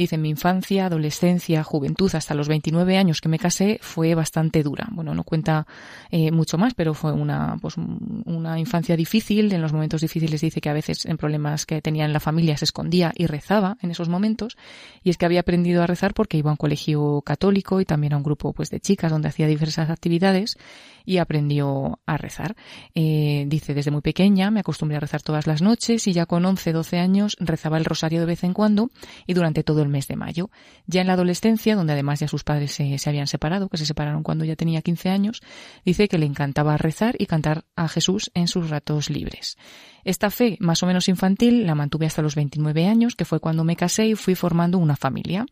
Dice, mi infancia, adolescencia, juventud, hasta los 29 años que me casé, fue bastante dura. Bueno, no cuenta eh, mucho más, pero fue una, pues, una infancia difícil. En los momentos difíciles dice que a veces en problemas que tenía en la familia se escondía y rezaba en esos momentos. Y es que había aprendido a rezar porque iba a un colegio católico y también a un grupo pues, de chicas donde hacía diversas actividades y aprendió a rezar. Eh, dice, desde muy pequeña me acostumbré a rezar todas las noches y ya con 11, 12 años rezaba el rosario de vez en cuando y durante todo el mes de mayo. Ya en la adolescencia, donde además ya sus padres se, se habían separado, que se separaron cuando ya tenía 15 años, dice que le encantaba rezar y cantar a Jesús en sus ratos libres. Esta fe, más o menos infantil, la mantuve hasta los 29 años, que fue cuando me casé y fui formando una familia.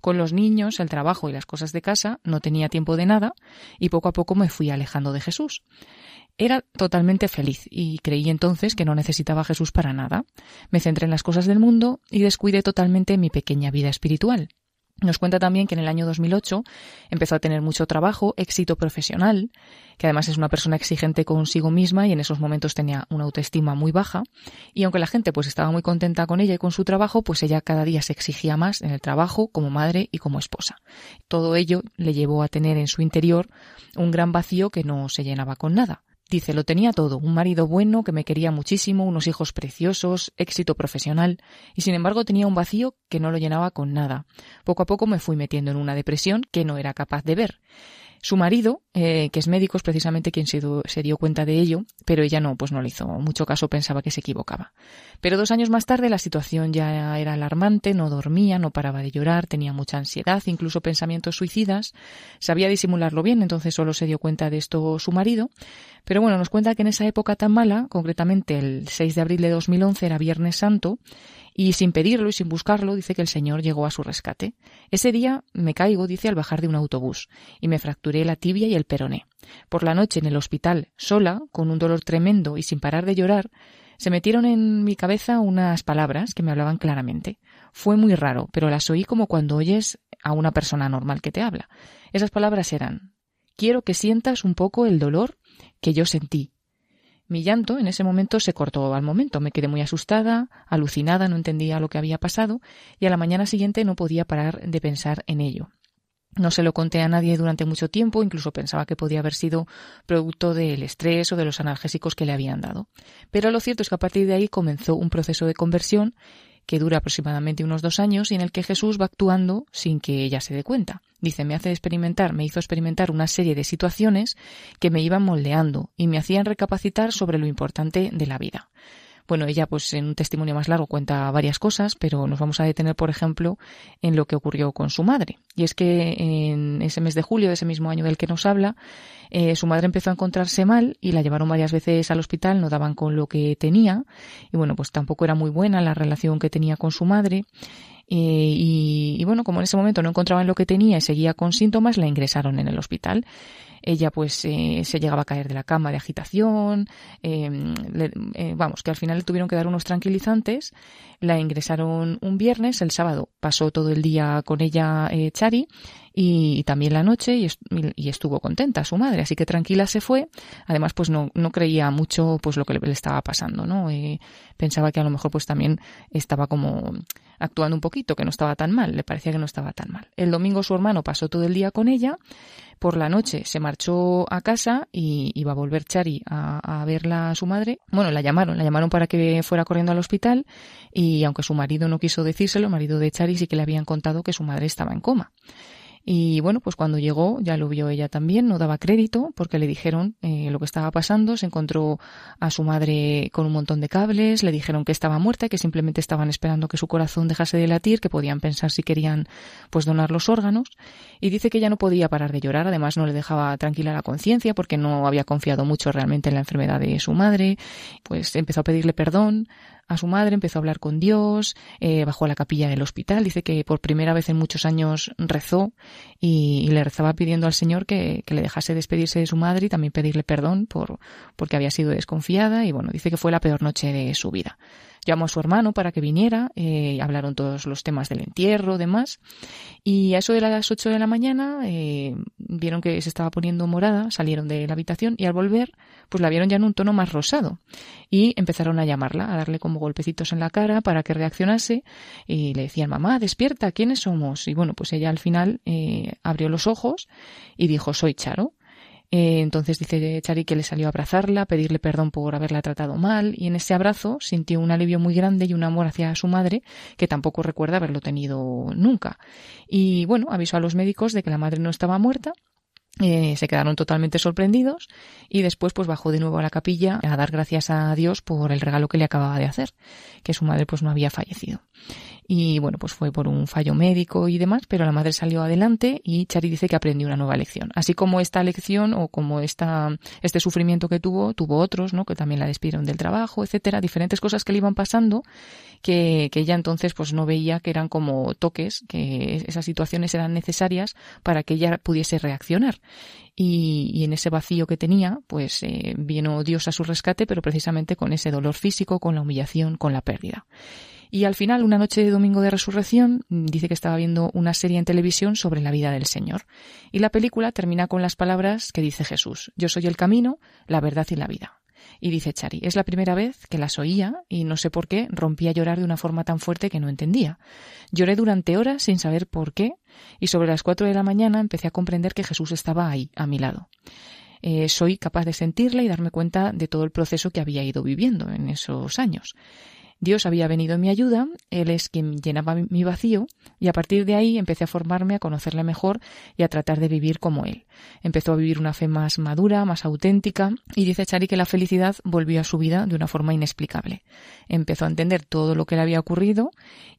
Con los niños, el trabajo y las cosas de casa no tenía tiempo de nada y poco a poco me fui alejando de Jesús. Era totalmente feliz y creí entonces que no necesitaba Jesús para nada. Me centré en las cosas del mundo y descuidé totalmente mi pequeña vida espiritual. Nos cuenta también que en el año 2008 empezó a tener mucho trabajo, éxito profesional, que además es una persona exigente consigo misma y en esos momentos tenía una autoestima muy baja. Y aunque la gente pues estaba muy contenta con ella y con su trabajo, pues ella cada día se exigía más en el trabajo, como madre y como esposa. Todo ello le llevó a tener en su interior un gran vacío que no se llenaba con nada. Dice, lo tenía todo, un marido bueno que me quería muchísimo, unos hijos preciosos, éxito profesional, y sin embargo tenía un vacío que no lo llenaba con nada. Poco a poco me fui metiendo en una depresión que no era capaz de ver. Su marido, eh, que es médico, es precisamente quien se, se, dio cuenta de ello, pero ella no, pues no le hizo mucho caso, pensaba que se equivocaba. Pero dos años más tarde la situación ya era alarmante, no dormía, no paraba de llorar, tenía mucha ansiedad, incluso pensamientos suicidas, sabía disimularlo bien, entonces solo se dio cuenta de esto su marido. Pero bueno, nos cuenta que en esa época tan mala, concretamente el 6 de abril de 2011 era Viernes Santo, y sin pedirlo y sin buscarlo, dice que el Señor llegó a su rescate. Ese día me caigo, dice, al bajar de un autobús, y me fracturé la tibia y el peroné. Por la noche en el hospital, sola, con un dolor tremendo y sin parar de llorar, se metieron en mi cabeza unas palabras que me hablaban claramente. Fue muy raro, pero las oí como cuando oyes a una persona normal que te habla. Esas palabras eran Quiero que sientas un poco el dolor que yo sentí mi llanto en ese momento se cortó al momento. Me quedé muy asustada, alucinada, no entendía lo que había pasado y a la mañana siguiente no podía parar de pensar en ello. No se lo conté a nadie durante mucho tiempo, incluso pensaba que podía haber sido producto del estrés o de los analgésicos que le habían dado. Pero lo cierto es que a partir de ahí comenzó un proceso de conversión que dura aproximadamente unos dos años y en el que Jesús va actuando sin que ella se dé cuenta. Dice, me hace experimentar, me hizo experimentar una serie de situaciones que me iban moldeando y me hacían recapacitar sobre lo importante de la vida. Bueno, ella pues en un testimonio más largo cuenta varias cosas, pero nos vamos a detener, por ejemplo, en lo que ocurrió con su madre. Y es que en ese mes de julio de ese mismo año del que nos habla, eh, su madre empezó a encontrarse mal y la llevaron varias veces al hospital, no daban con lo que tenía y bueno, pues tampoco era muy buena la relación que tenía con su madre. Eh, y, y, bueno, como en ese momento no encontraban lo que tenía y seguía con síntomas, la ingresaron en el hospital. Ella pues eh, se llegaba a caer de la cama de agitación, em, eh, vamos, que al final le tuvieron que dar unos tranquilizantes, la ingresaron un viernes, el sábado pasó todo el día con ella eh, Chari y, también la noche y, estuvo contenta su madre, así que tranquila se fue. Además, pues no, no creía mucho pues lo que le, le estaba pasando, ¿no? pensaba que a lo mejor pues también estaba como actuando un poquito, que no estaba tan mal, le parecía que no estaba tan mal. El domingo su hermano pasó todo el día con ella, por la noche se marchó a casa y iba a volver Chari a, verla a su madre. Bueno, la llamaron, la llamaron para que fuera corriendo al hospital y aunque su marido no quiso decírselo, el marido de Chari sí que le habían contado que su madre estaba en coma. Y bueno, pues cuando llegó ya lo vio ella también, no daba crédito porque le dijeron eh, lo que estaba pasando, se encontró a su madre con un montón de cables, le dijeron que estaba muerta, que simplemente estaban esperando que su corazón dejase de latir, que podían pensar si querían pues donar los órganos. Y dice que ella no podía parar de llorar, además no le dejaba tranquila la conciencia porque no había confiado mucho realmente en la enfermedad de su madre, pues empezó a pedirle perdón a su madre, empezó a hablar con Dios, eh, bajó a la capilla del hospital, dice que por primera vez en muchos años rezó y, le rezaba pidiendo al Señor que, que, le dejase despedirse de su madre y también pedirle perdón por porque había sido desconfiada y bueno, dice que fue la peor noche de su vida. Llamó a su hermano para que viniera, eh, hablaron todos los temas del entierro, demás, y a eso de las 8 de la mañana eh, vieron que se estaba poniendo morada, salieron de la habitación y al volver, pues la vieron ya en un tono más rosado y empezaron a llamarla, a darle como golpecitos en la cara para que reaccionase y le decían, mamá, despierta, ¿quiénes somos? Y bueno, pues ella al final eh, abrió los ojos y dijo, soy Charo. Eh, entonces dice Chari que le salió a abrazarla, pedirle perdón por haberla tratado mal, y en ese abrazo sintió un alivio muy grande y un amor hacia su madre que tampoco recuerda haberlo tenido nunca. Y bueno, avisó a los médicos de que la madre no estaba muerta eh, se quedaron totalmente sorprendidos y después pues bajó de nuevo a la capilla a dar gracias a Dios por el regalo que le acababa de hacer, que su madre pues no había fallecido. Y bueno, pues fue por un fallo médico y demás, pero la madre salió adelante y Chari dice que aprendió una nueva lección. Así como esta lección o como esta, este sufrimiento que tuvo, tuvo otros, ¿no? Que también la despidieron del trabajo, etcétera, diferentes cosas que le iban pasando que, que ella entonces pues no veía que eran como toques, que esas situaciones eran necesarias para que ella pudiese reaccionar. Y, y, en ese vacío que tenía, pues eh, vino Dios a su rescate, pero precisamente con ese dolor físico, con la humillación, con la pérdida. Y al final, una noche de domingo de resurrección, dice que estaba viendo una serie en televisión sobre la vida del Señor. Y la película termina con las palabras que dice Jesús, Yo soy el camino, la verdad y la vida. Y dice Chari, es la primera vez que las oía y no sé por qué rompí a llorar de una forma tan fuerte que no entendía. Lloré durante horas sin saber por qué y sobre las cuatro de la mañana empecé a comprender que Jesús estaba ahí, a mi lado. Eh, soy capaz de sentirla y darme cuenta de todo el proceso que había ido viviendo en esos años. Dios había venido en mi ayuda, Él es quien llenaba mi vacío, y a partir de ahí empecé a formarme, a conocerle mejor y a tratar de vivir como Él. Empezó a vivir una fe más madura, más auténtica, y dice Chari que la felicidad volvió a su vida de una forma inexplicable. Empezó a entender todo lo que le había ocurrido,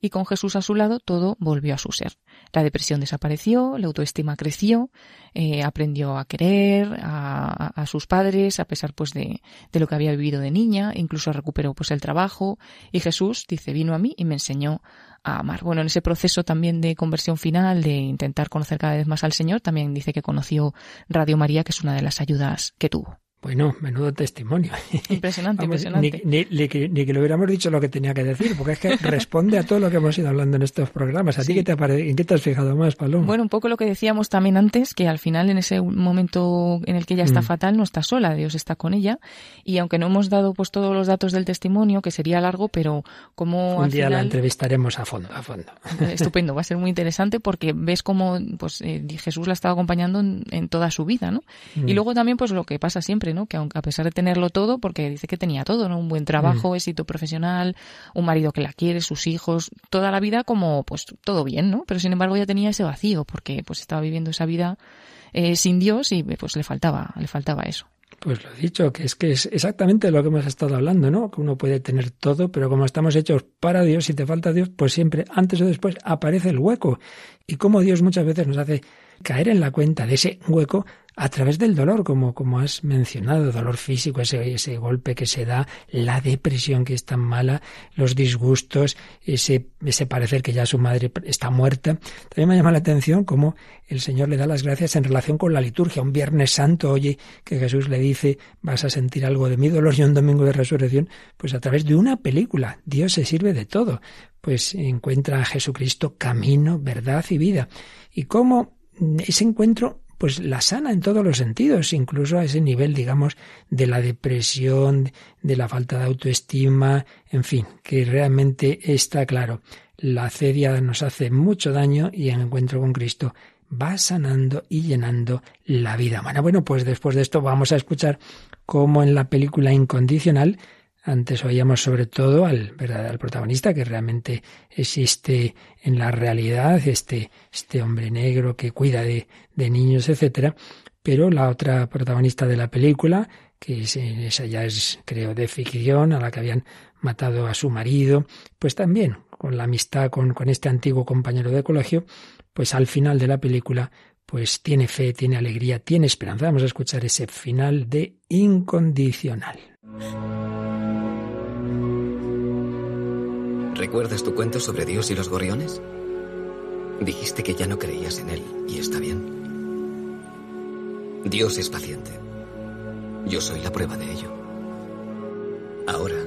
y con Jesús a su lado todo volvió a su ser. La depresión desapareció, la autoestima creció, eh, aprendió a querer a, a, sus padres, a pesar pues de, de, lo que había vivido de niña, incluso recuperó pues el trabajo, y Jesús, dice, vino a mí y me enseñó a amar. Bueno, en ese proceso también de conversión final, de intentar conocer cada vez más al Señor, también dice que conoció Radio María, que es una de las ayudas que tuvo. Bueno, menudo testimonio. *laughs* Impresionante, Vamos, impresionante. Ni, ni, ni, que, ni, que, le hubiéramos dicho lo que tenía que decir, porque es que *laughs* responde a todo lo que hemos ido hablando en estos programas. ¿A sí. ti qué te parece? ¿En qué te has fijado más, Paloma? Bueno, un poco lo que decíamos también antes, que al final en ese momento en el que ella está mm. fatal no está sola, Dios está con ella. Y aunque no hemos dado pues todos los datos del testimonio, que sería largo, pero como un día final... la entrevistaremos a fondo, a fondo. *laughs* Estupendo, va a ser muy interesante porque ves cómo pues eh, Jesús la estaba acompañando en, en, toda su vida, ¿no? Mm. Y luego también pues lo que pasa siempre, ¿no? Que aunque a pesar de tenerlo todo, porque dice que tenía todo, ¿no? Un buen trabajo, mm. éxito profesional, un marido que la quiere, sus hijos, toda la vida como, pues, todo bien, ¿no? Pero sin embargo ya tenía ese vacío, porque pues estaba viviendo esa vida eh, sin Dios y pues le faltaba, le faltaba eso. Pues lo he dicho, que es que es exactamente lo que hemos estado hablando, ¿no? Que uno puede tener todo, pero como estamos hechos para Dios, si te falta Dios, pues siempre, antes o después, aparece el hueco. Y como Dios muchas veces nos hace caer en la cuenta de ese hueco a través del dolor, como, como has mencionado, dolor físico, ese, ese golpe que se da, la depresión que es tan mala, los disgustos, ese, ese parecer que ya su madre está muerta. También me llama la atención cómo el Señor le da las gracias en relación con la liturgia. Un Viernes Santo, oye, que Jesús le dice, vas a sentir algo de mi dolor y un domingo de resurrección, pues a través de una película. Dios se sirve de todo. Pues encuentra a Jesucristo camino, verdad y vida. Y cómo ese encuentro pues la sana en todos los sentidos, incluso a ese nivel, digamos, de la depresión, de la falta de autoestima, en fin, que realmente está claro. La cedia nos hace mucho daño y el encuentro con Cristo va sanando y llenando la vida humana. Bueno, pues después de esto vamos a escuchar cómo en la película Incondicional antes oíamos sobre todo al verdadero al protagonista que realmente existe en la realidad, este, este hombre negro que cuida de, de niños, etcétera. Pero la otra protagonista de la película, que es, esa ya es, creo, de ficción, a la que habían matado a su marido, pues también con la amistad con, con este antiguo compañero de colegio, pues al final de la película, pues tiene fe, tiene alegría, tiene esperanza. Vamos a escuchar ese final de incondicional. ¿Recuerdas tu cuento sobre Dios y los gorriones? Dijiste que ya no creías en Él, y está bien. Dios es paciente. Yo soy la prueba de ello. Ahora,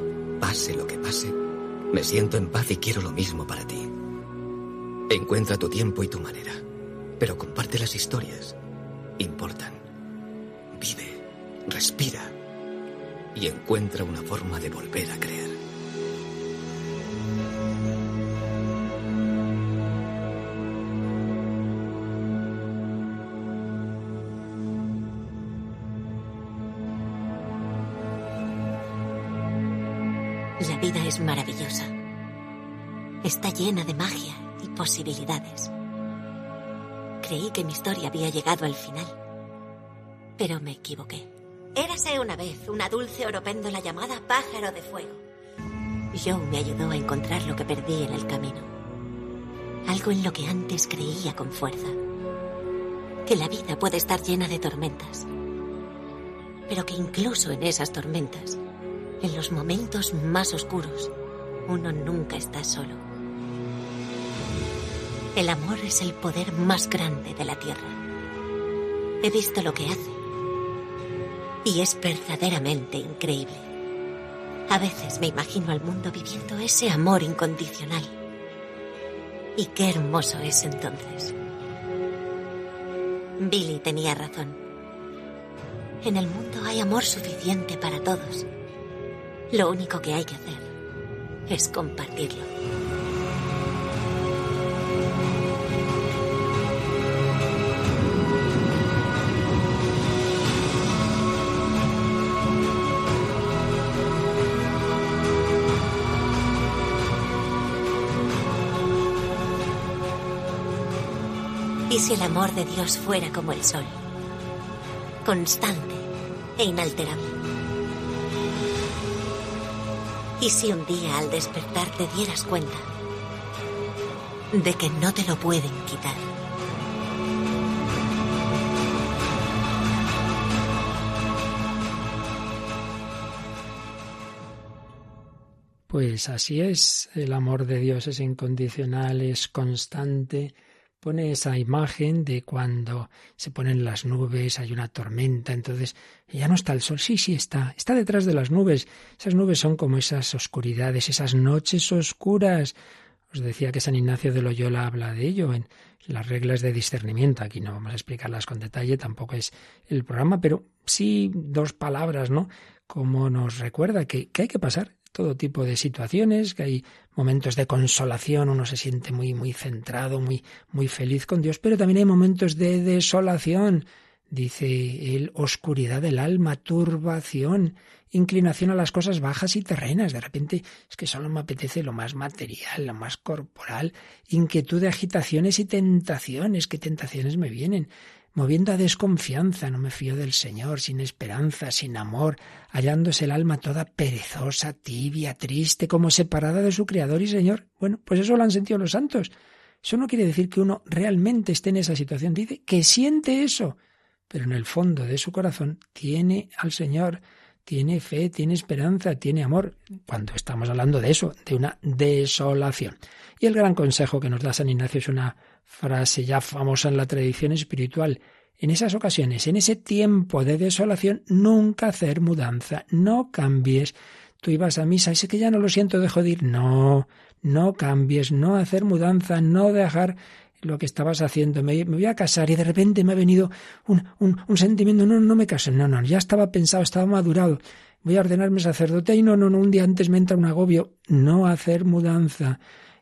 pase lo que pase, me siento en paz y quiero lo mismo para ti. Encuentra tu tiempo y tu manera, pero comparte las historias. Importan. Vive, respira y encuentra una forma de volver a creer. La vida es maravillosa. Está llena de magia y posibilidades. Creí que mi historia había llegado al final, pero me equivoqué. Érase una vez una dulce oropéndola llamada pájaro de fuego. Joe me ayudó a encontrar lo que perdí en el camino. Algo en lo que antes creía con fuerza. Que la vida puede estar llena de tormentas. Pero que incluso en esas tormentas, en los momentos más oscuros, uno nunca está solo. El amor es el poder más grande de la tierra. He visto lo que hace y es verdaderamente increíble. A veces me imagino al mundo viviendo ese amor incondicional. Y qué hermoso es entonces. Billy tenía razón. En el mundo hay amor suficiente para todos. Lo único que hay que hacer es compartirlo. Si el amor de Dios fuera como el sol? Constante e inalterable. ¿Y si un día al despertar te dieras cuenta de que no te lo pueden quitar? Pues así es, el amor de Dios es incondicional, es constante, pone esa imagen de cuando se ponen las nubes, hay una tormenta, entonces ya no está el sol, sí, sí está, está detrás de las nubes. Esas nubes son como esas oscuridades, esas noches oscuras. Os decía que San Ignacio de Loyola habla de ello en las reglas de discernimiento. Aquí no vamos a explicarlas con detalle, tampoco es el programa, pero sí dos palabras, ¿no? Como nos recuerda que, que hay que pasar todo tipo de situaciones, que hay momentos de consolación, uno se siente muy, muy centrado, muy, muy feliz con Dios, pero también hay momentos de desolación, dice él, oscuridad del alma, turbación, inclinación a las cosas bajas y terrenas. De repente es que solo me apetece lo más material, lo más corporal, inquietud de agitaciones y tentaciones. ¿Qué tentaciones me vienen? Moviendo a desconfianza, no me fío del Señor, sin esperanza, sin amor, hallándose el alma toda perezosa, tibia, triste, como separada de su Creador y Señor. Bueno, pues eso lo han sentido los santos. Eso no quiere decir que uno realmente esté en esa situación, dice que siente eso, pero en el fondo de su corazón tiene al Señor, tiene fe, tiene esperanza, tiene amor, cuando estamos hablando de eso, de una desolación. Y el gran consejo que nos da San Ignacio es una frase ya famosa en la tradición espiritual. En esas ocasiones, en ese tiempo de desolación, nunca hacer mudanza, no cambies. Tú ibas a misa y sé que ya no lo siento, dejo de ir. No, no cambies, no hacer mudanza, no dejar lo que estabas haciendo. Me, voy a casar y de repente me ha venido un, un, sentimiento, no, no me caso. No, no, ya estaba pensado, estaba madurado. Voy a ordenarme sacerdote y no, no, no, un día antes me entra un agobio. No hacer mudanza.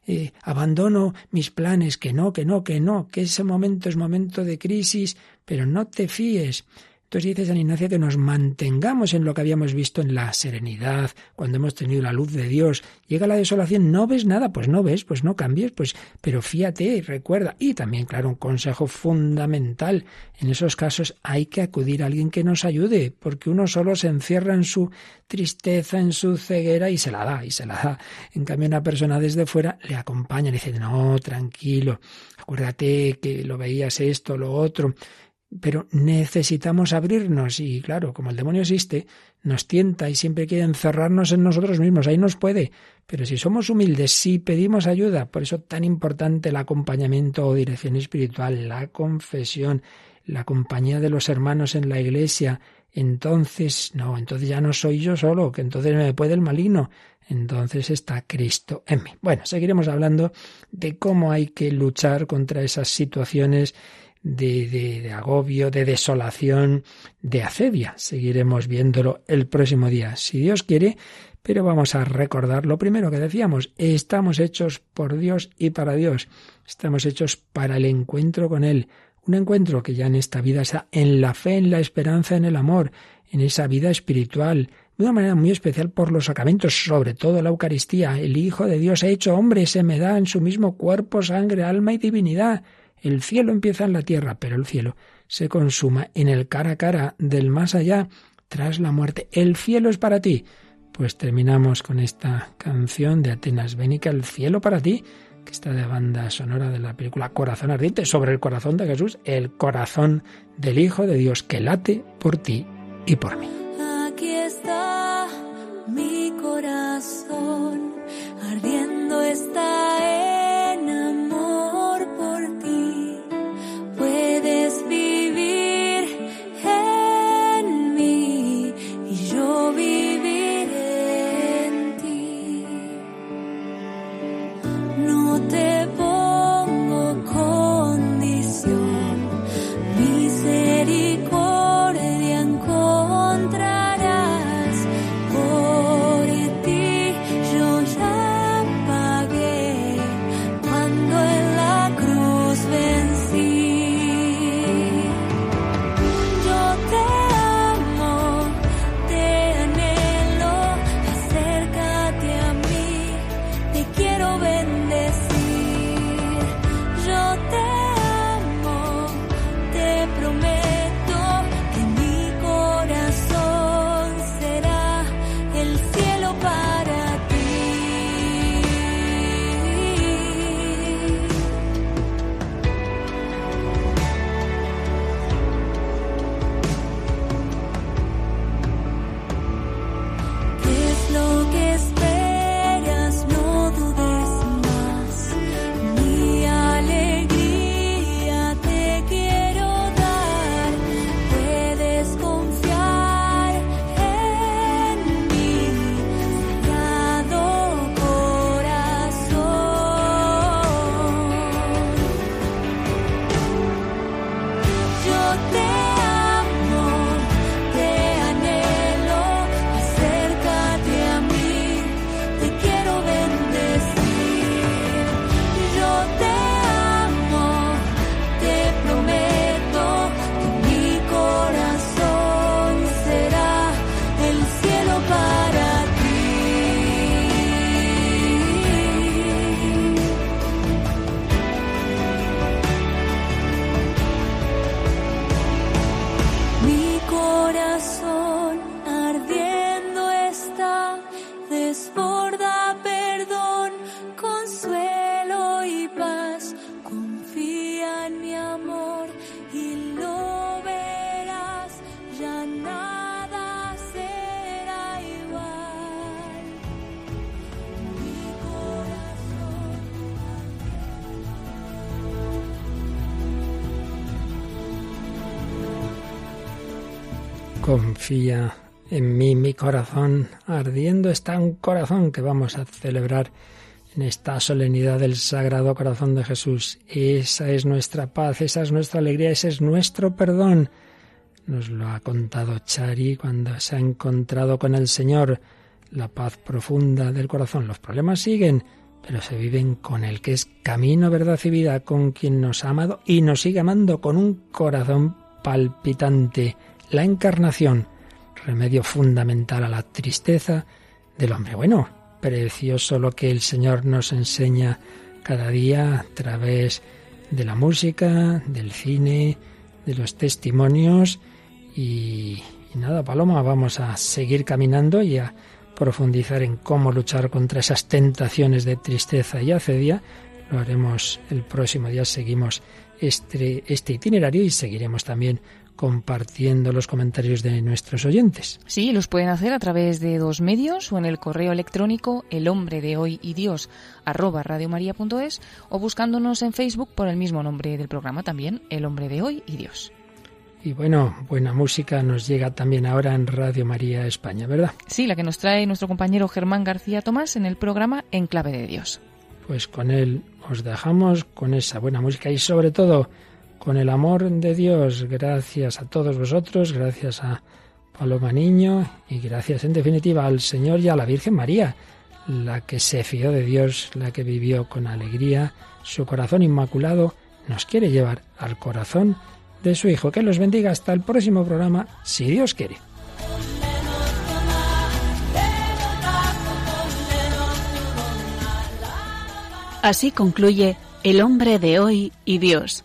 Eh, abandono mis planes, que no, que no, que no, que ese momento es momento de crisis, pero no te fíes. Entonces dice San Ignacio que nos mantengamos en lo que habíamos visto en la serenidad, cuando hemos tenido la luz de Dios. Llega la desolación, no ves nada, pues no ves, pues no cambies, pues, pero fíate, recuerda. Y también, claro, un consejo fundamental. En esos casos hay que acudir a alguien que nos ayude, porque uno solo se encierra en su tristeza, en su ceguera y se la da, y se la da. En cambio, una persona desde fuera le acompaña, le dice, no, tranquilo, acuérdate que lo veías esto, lo otro pero necesitamos abrirnos y claro, como el demonio existe, nos tienta y siempre quiere encerrarnos en nosotros mismos, ahí nos puede, pero si somos humildes, si pedimos ayuda, por eso tan importante el acompañamiento o dirección espiritual, la confesión, la compañía de los hermanos en la iglesia, entonces, no, entonces ya no soy yo solo, que entonces me puede el maligno, entonces está Cristo en mí. Bueno, seguiremos hablando de cómo hay que luchar contra esas situaciones de, de, agobio, de desolación, de acedia. Seguiremos viéndolo el próximo día, si Dios quiere, pero vamos a recordar lo primero que decíamos, estamos hechos por Dios y para Dios, estamos hechos para el encuentro con Él, un encuentro que ya en esta vida está en la fe, en la esperanza, en el amor, en esa vida espiritual, de una manera muy especial por los sacramentos, sobre todo la Eucaristía. El Hijo de Dios ha hecho hombre, se me da en su mismo cuerpo, sangre, alma y divinidad. El cielo empieza en la tierra, pero el cielo se consuma en el cara a cara del más allá, tras la muerte. El cielo es para ti. Pues terminamos con esta canción de Atenas Bénica, El cielo para ti, que está de banda sonora de la película Corazón Ardiente, sobre el corazón de Jesús, el corazón del Hijo de Dios que late por ti y por mí. Aquí está en mí, mi corazón ardiendo está un corazón que vamos a celebrar en esta solemnidad del Sagrado Corazón de Jesús. Esa es nuestra paz, esa es nuestra alegría, ese es nuestro perdón. Nos lo ha contado Chari cuando se ha encontrado con el Señor, la paz profunda del corazón. Los problemas siguen, pero se viven con el que es camino, verdad y vida, con quien nos ha amado y nos sigue amando con un corazón palpitante la encarnación, remedio fundamental a la tristeza del hombre. Bueno, precioso lo que el Señor nos enseña cada día a través de la música, del cine, de los testimonios y, nada, Paloma, vamos a seguir caminando y a profundizar en cómo luchar contra esas tentaciones de tristeza y acedia. Lo haremos el próximo día, seguimos este, este itinerario y seguiremos también compartiendo los comentarios de nuestros oyentes. Sí, los pueden hacer a través de dos medios o en el correo electrónico el hombre de hoy y Dios arroba radiomaria.es o buscándonos en Facebook por el mismo nombre del programa también, el hombre de hoy y Dios. Y bueno, buena música nos llega también ahora en Radio María España, ¿verdad? Sí, la que nos trae nuestro compañero Germán García Tomás en el programa En Clave de Dios. Pues con él os dejamos con esa buena música y sobre todo con el amor de Dios. Gracias a todos vosotros, gracias a Paloma Niño y gracias en definitiva al Señor y a la Virgen María, la que se fió de Dios, la que vivió con alegría, su corazón inmaculado nos quiere llevar al corazón de su Hijo. Que los bendiga hasta el próximo programa, si Dios quiere. Así concluye El hombre de hoy y Dios,